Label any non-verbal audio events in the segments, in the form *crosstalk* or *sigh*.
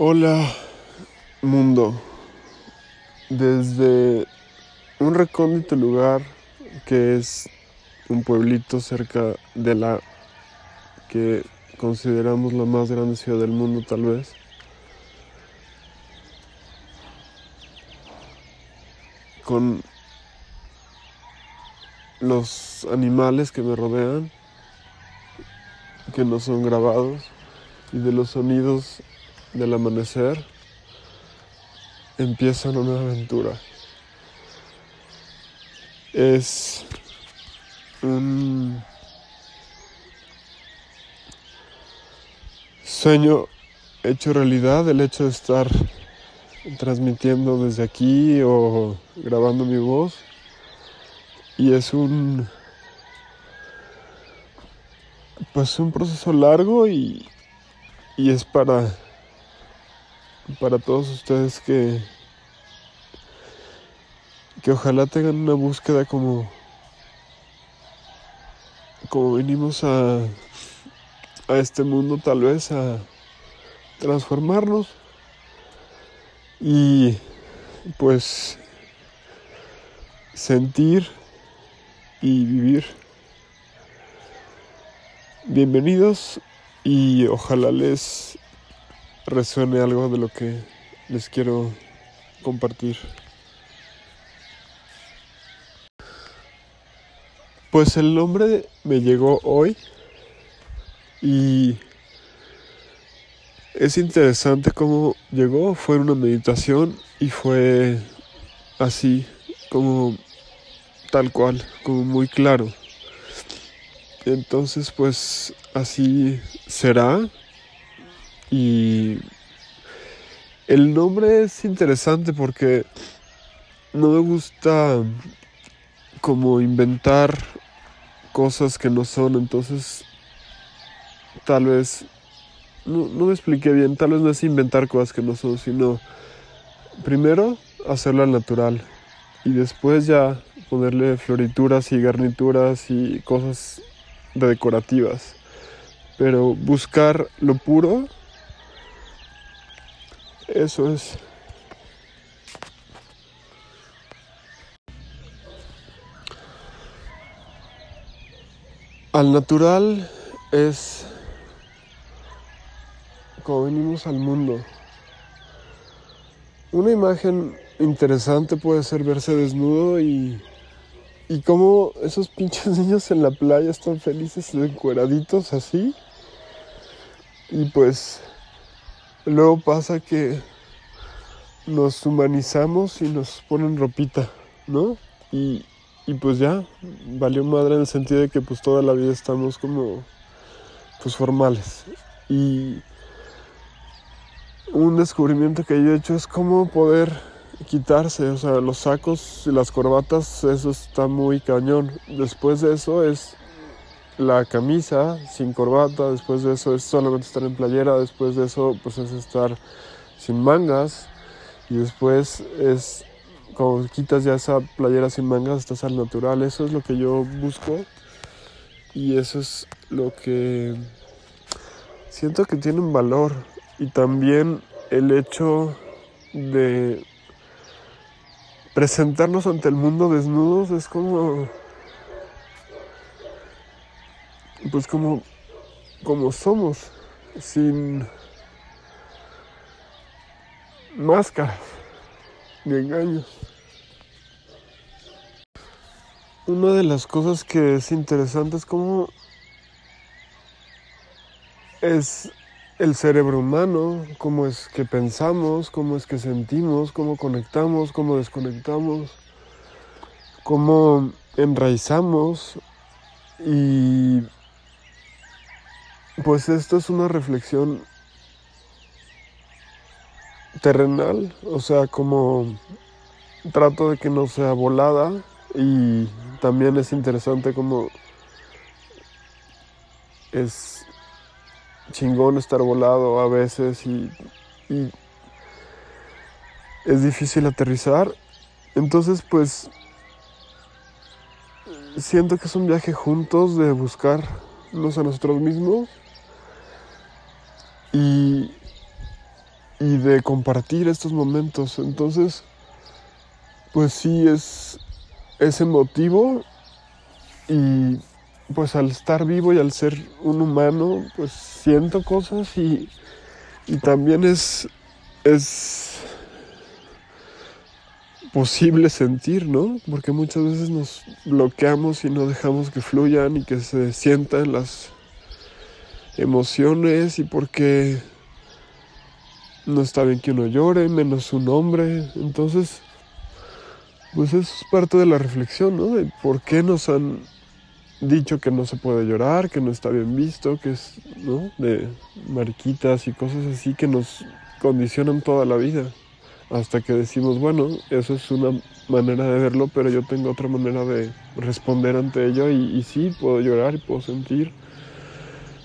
Hola mundo, desde un recóndito lugar que es un pueblito cerca de la que consideramos la más grande ciudad del mundo tal vez. Con los animales que me rodean, que no son grabados, y de los sonidos del amanecer, empieza una nueva aventura. Es un sueño hecho realidad el hecho de estar transmitiendo desde aquí o grabando mi voz y es un pues un proceso largo y, y es para para todos ustedes que que ojalá tengan una búsqueda como como venimos a a este mundo tal vez a transformarnos y pues sentir y vivir. Bienvenidos y ojalá les resuene algo de lo que les quiero compartir. Pues el nombre me llegó hoy y es interesante cómo llegó, fue una meditación y fue así, como tal cual, como muy claro. Entonces pues así será y el nombre es interesante porque no me gusta como inventar cosas que no son, entonces tal vez, no, me expliqué bien, tal vez no es inventar cosas que no son, sino primero hacerlo al natural y después ya ponerle florituras y garnituras y cosas decorativas. Pero buscar lo puro, eso es. Al natural es como venimos al mundo. Una imagen interesante puede ser verse desnudo y, y cómo esos pinches *laughs* niños en la playa están felices, encueraditos así. Y pues luego pasa que nos humanizamos y nos ponen ropita, ¿no? Y, y pues ya, valió madre en el sentido de que pues toda la vida estamos como pues formales. Y un descubrimiento que yo he hecho es cómo poder quitarse, o sea, los sacos y las corbatas, eso está muy cañón. Después de eso es la camisa sin corbata, después de eso es solamente estar en playera, después de eso pues es estar sin mangas y después es como quitas ya esa playera sin mangas, estás al natural, eso es lo que yo busco y eso es lo que siento que tiene un valor y también el hecho de presentarnos ante el mundo desnudos es como pues como como somos sin máscaras ni engaños. Una de las cosas que es interesante es como es el cerebro humano, cómo es que pensamos, cómo es que sentimos, cómo conectamos, cómo desconectamos, cómo enraizamos y pues esto es una reflexión terrenal, o sea, como trato de que no sea volada y también es interesante como es chingón estar volado a veces y, es difícil aterrizar. Entonces, pues, siento que es un viaje juntos de buscarnos a nosotros mismos y, y de compartir estos momentos. Entonces, pues sí, es, es emotivo y pues al estar vivo y al ser un humano, pues siento cosas y, y también es, es posible sentir, ¿no? Porque muchas veces nos bloqueamos y no dejamos que fluyan y que se sientan las emociones y porque no está bien que uno llore, menos un hombre. Entonces, pues eso es parte de la reflexión, ¿no? De por qué nos han dicho que no se puede llorar, que no está bien visto, que es, ¿no? De mariquitas y cosas así que nos condicionan toda la vida. Hasta que decimos, bueno, eso es una manera de verlo, pero yo tengo otra manera de responder ante ello y, y sí, puedo llorar y puedo sentir.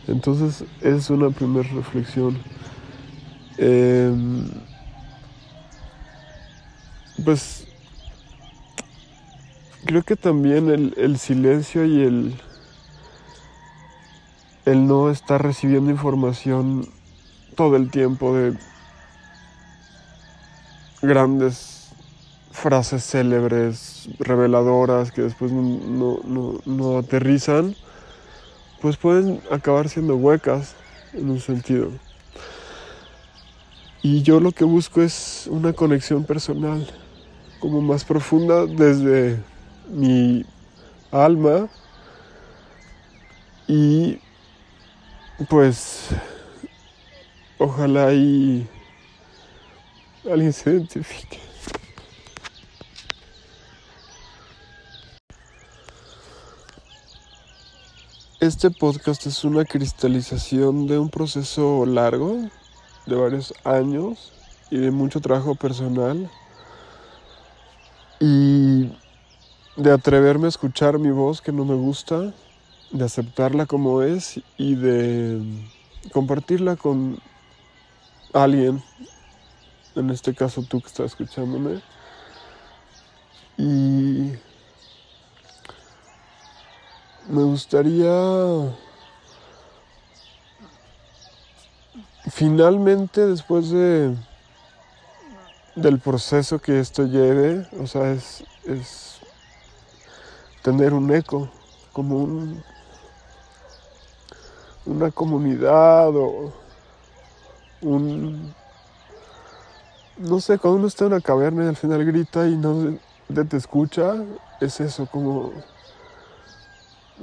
Entonces, es una primera reflexión. Em, pues creo que también el, silencio y el, el no estar recibiendo información todo el tiempo de grandes frases célebres, reveladoras, que después no, no, aterrizan, pues pueden acabar siendo huecas en un sentido. Y yo lo que busco es una conexión personal, como más profunda desde mi alma y pues ojalá y alguien se identifique. Este podcast es una cristalización de un proceso largo de varios años y de mucho trabajo personal y de atreverme a escuchar mi voz que no me gusta, de aceptarla como es y de compartirla con alguien, en este caso tú que estás escuchándome. Y me gustaría finalmente después de del proceso que esto lleve, o sea, es, es tener un eco, como un, una comunidad o un, no sé, cuando uno está en una caverna y al final grita y no te escucha, es eso, como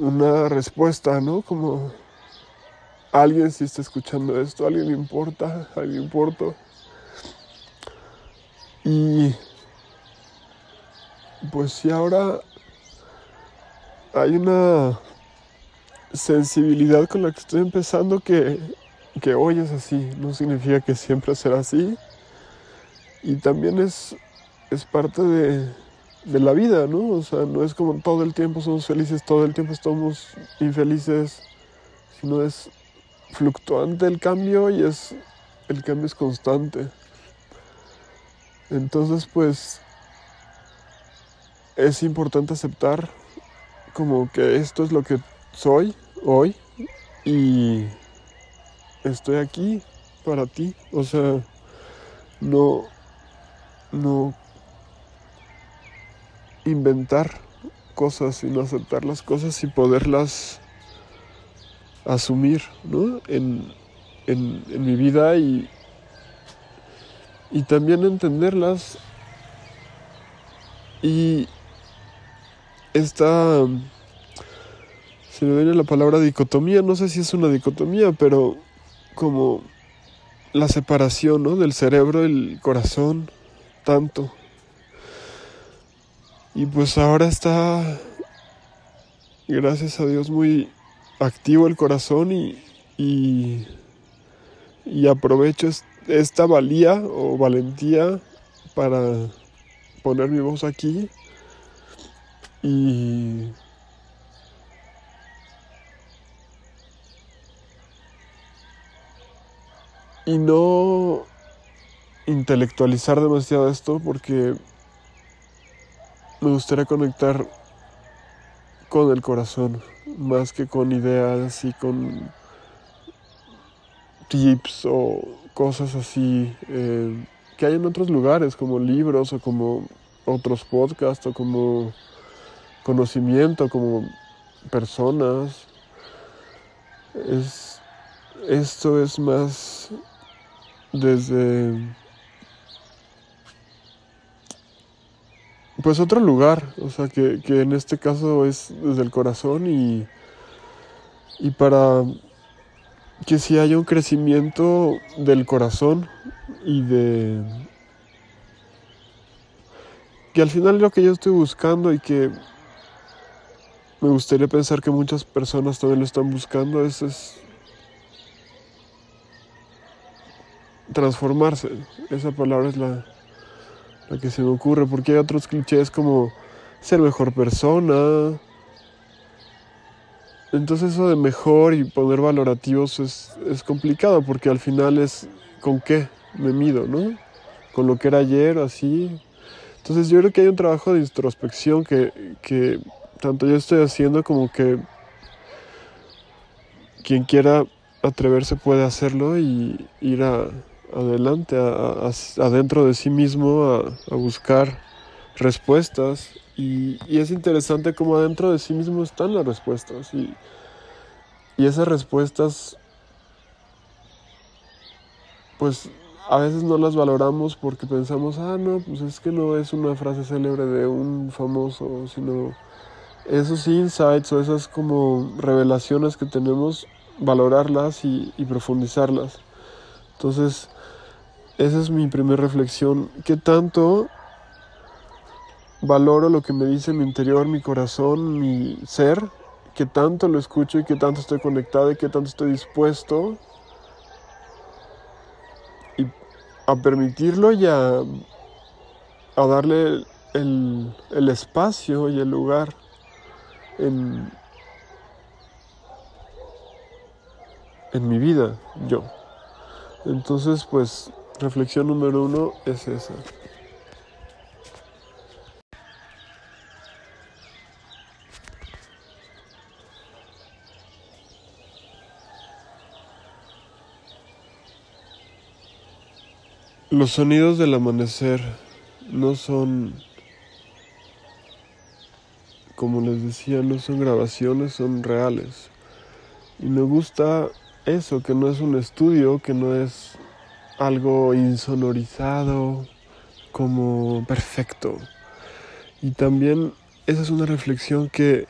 una respuesta, ¿no? Como alguien si está escuchando esto, alguien le importa, alguien importa. Y pues si ahora hay una sensibilidad con la que estoy empezando que, que hoy es así, no significa que siempre será así. Y también es, es parte de, de la vida, ¿no? O sea, no es como todo el tiempo somos felices, todo el tiempo estamos infelices, sino es fluctuante el cambio y es el cambio es constante. Entonces, pues es importante aceptar como que esto es lo que soy hoy y estoy aquí para ti. O sea, no no inventar cosas, sino aceptar las cosas y poderlas asumir ¿no? en, mi vida y, y también entenderlas y esta se me viene la palabra dicotomía no sé si es una dicotomía pero como la separación ¿no? del cerebro el corazón tanto y pues ahora está gracias a Dios muy activo el corazón y, y, aprovecho esta valía o valentía para poner mi voz aquí. Y y no intelectualizar demasiado esto porque me gustaría conectar con el corazón más que con ideas y con tips o cosas así eh, que hay en otros lugares, como libros o como otros podcasts o como conocimiento, como personas. Es, esto es más desde pues otro lugar, o sea que, que en este caso es desde el corazón y, y para que si haya un crecimiento del corazón y de que al final lo que yo estoy buscando y que me gustaría pensar que muchas personas también lo están buscando es, es transformarse. Esa palabra es la, la que se me ocurre, porque hay otros clichés como ser mejor persona, entonces eso de mejor y poner valorativos es, es, complicado porque al final es con qué me mido, ¿no? Con lo que era ayer, así. Entonces yo creo que hay un trabajo de introspección que, que tanto yo estoy haciendo como que quien quiera atreverse puede hacerlo y ir a, adelante, adentro de sí mismo, a, buscar respuestas y, es interesante cómo adentro de sí mismo están las respuestas. Y, y esas respuestas, pues a veces no las valoramos porque pensamos, ah, no, pues es que no es una frase célebre de un famoso, sino esos insights o esas como revelaciones que tenemos, valorarlas y profundizarlas. Entonces, esa es mi primera reflexión. ¿Qué tanto valoro lo que me dice mi interior, mi corazón, mi ser, que tanto lo escucho y que tanto estoy conectado y que tanto estoy dispuesto y a permitirlo y a, a darle el, el, espacio y el lugar en, en mi vida, yo. Entonces, pues, reflexión número uno es esa. Los sonidos del amanecer no son, como les decía, no son grabaciones, son reales. Y me gusta eso, que no es un estudio, que no es algo insonorizado, como perfecto. Y también esa es una reflexión que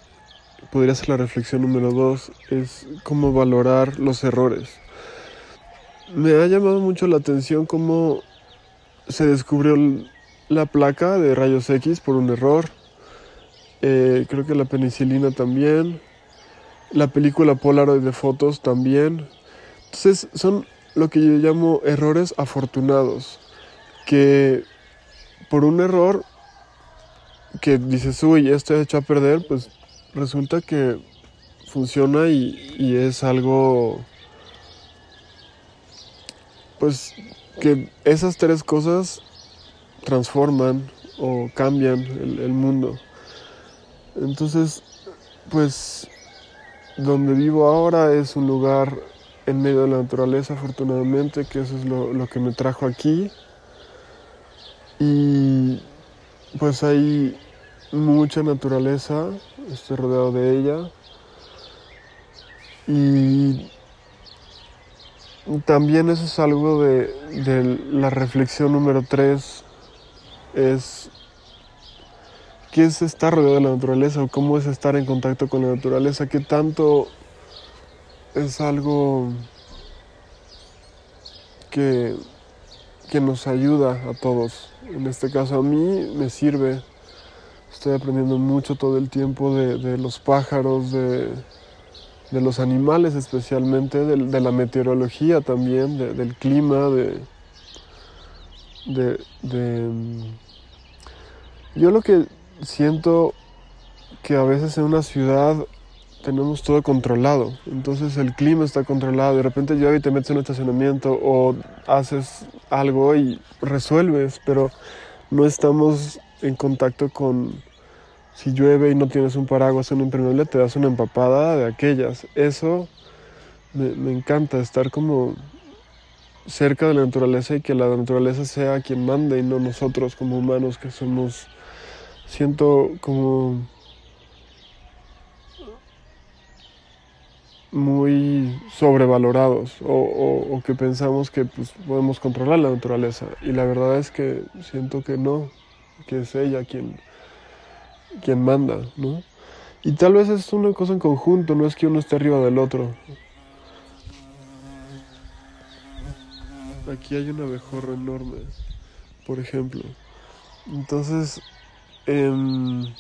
podría ser la reflexión número dos, es cómo valorar los errores. Me ha llamado mucho la atención cómo se descubrió la placa de rayos X por un error. Eh, creo que la penicilina también. La película Polaroid de fotos también. Entonces son lo que yo llamo errores afortunados. Que por un error que dices, uy, ya estoy hecho a perder, pues resulta que funciona y, y es algo pues que esas tres cosas transforman o cambian el, mundo. Entonces, pues donde vivo ahora es un lugar en medio de la naturaleza, afortunadamente, que eso es lo, que me trajo aquí. Y pues hay mucha naturaleza, estoy rodeado de ella. Y también eso es algo de, la reflexión número tres, es qué es estar rodeado de la naturaleza o cómo es estar en contacto con la naturaleza, qué tanto es algo que, que nos ayuda a todos. En este caso a mí me sirve, estoy aprendiendo mucho todo el tiempo de, de los pájaros, de de los animales especialmente, de, la meteorología también, del clima, de, de, Yo lo que siento que a veces en una ciudad tenemos todo controlado, entonces el clima está controlado, de repente llueve y te metes en un estacionamiento o haces algo y resuelves, pero no estamos en contacto con si llueve y no tienes un paraguas en un impermeable, te das una empapada de aquellas. Eso me, encanta, estar como cerca de la naturaleza y que la naturaleza sea quien mande y no nosotros como humanos que somos, siento como muy sobrevalorados o, que pensamos que pues, podemos controlar la naturaleza y la verdad es que siento que no, que es ella quien, quien manda, ¿no? Y tal vez es una cosa en conjunto, no es que uno esté arriba del otro. Aquí hay un abejorro enorme, por ejemplo. Entonces, em,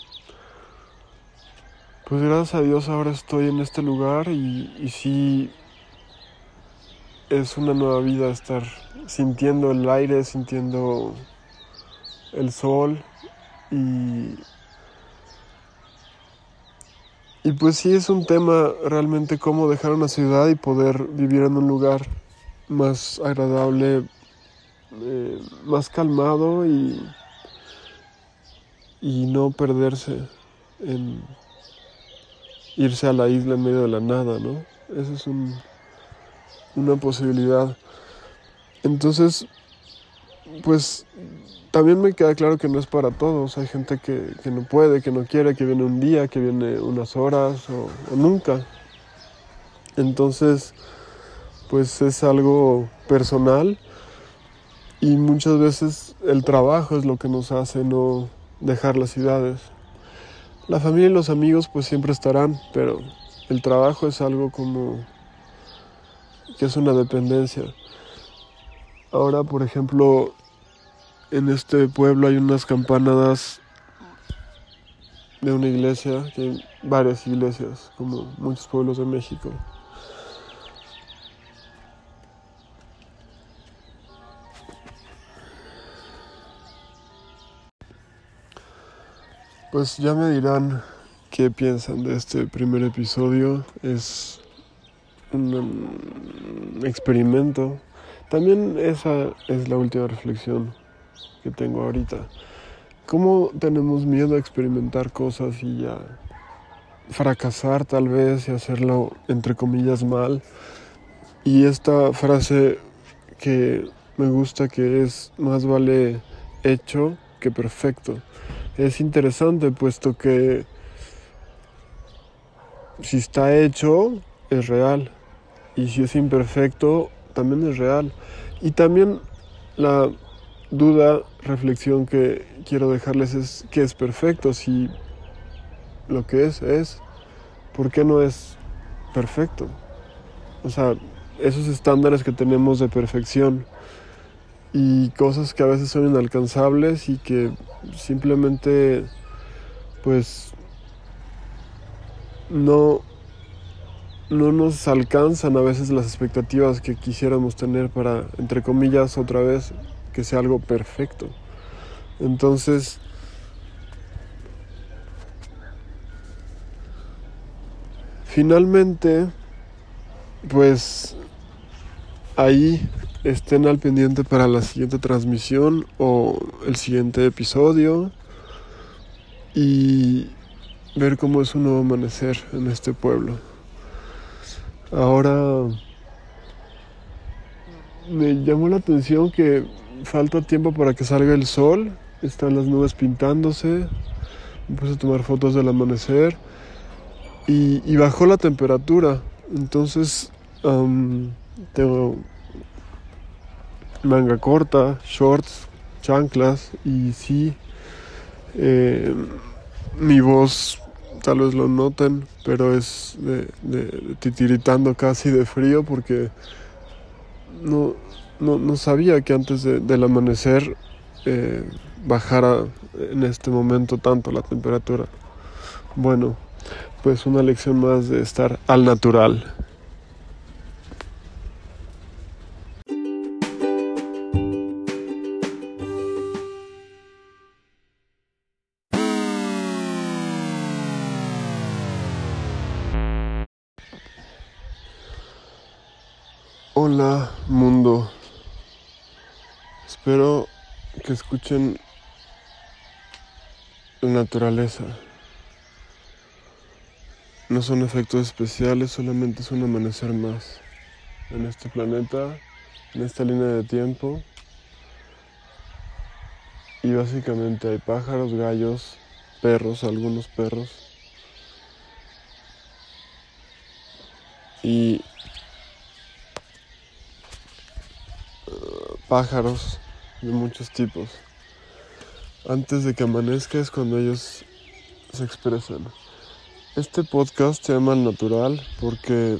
pues gracias a Dios ahora estoy en este lugar y, sí es una nueva vida estar sintiendo el aire, sintiendo el sol y y pues sí es un tema realmente cómo dejar una ciudad y poder vivir en un lugar más agradable, eh, más calmado y, y no perderse en irse a la isla en medio de la nada, ¿no? Esa es un, una posibilidad. Entonces, pues también me queda claro que no es para todos. Hay gente que, no puede, que no quiere, que viene un día, que viene unas horas o, nunca. Entonces, pues es algo personal y muchas veces el trabajo es lo que nos hace no dejar las ciudades. La familia y los amigos pues siempre estarán, pero el trabajo es algo como que es una dependencia. Ahora, por ejemplo, en este pueblo hay unas campanadas de una iglesia, hay varias iglesias, como muchos pueblos de México. Pues ya me dirán qué piensan de este primer episodio. Es un experimento. También esa es la última reflexión que tengo ahorita. ¿Cómo tenemos miedo a experimentar cosas y a fracasar tal vez y hacerlo entre comillas mal? Y esta frase que me gusta que es más vale hecho que perfecto. Es interesante puesto que si está hecho es real y si es imperfecto también es real. Y también la duda, reflexión que quiero dejarles es que es perfecto, si lo que es es, ¿por qué no es perfecto? O sea, esos estándares que tenemos de perfección y cosas que a veces son inalcanzables y que simplemente pues no no nos alcanzan a veces las expectativas que quisiéramos tener para entre comillas otra vez que sea algo perfecto. Entonces, finalmente, pues ahí estén al pendiente para la siguiente transmisión o el siguiente episodio y ver cómo es un nuevo amanecer en este pueblo. Ahora me llamó la atención que falta tiempo para que salga el sol, están las nubes pintándose, me puse a tomar fotos del amanecer y, bajó la temperatura, entonces tengo manga corta, shorts, chanclas y sí, eh, mi voz tal vez lo noten, pero es de, titiritando casi de frío porque no, no, no sabía que antes del amanecer eh, bajara en este momento tanto la temperatura. Bueno, pues una lección más de estar al natural. Hola mundo. Espero que escuchen la naturaleza. No son efectos especiales, solamente es un amanecer más en este planeta en esta línea de tiempo. Y básicamente hay pájaros, gallos, perros, algunos perros. Y pájaros de muchos tipos. Antes de que amanezca es cuando ellos se expresan. Este podcast se llama Natural porque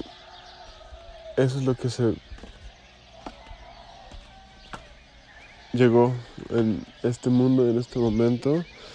eso es lo que se llegó en este mundo, en este momento.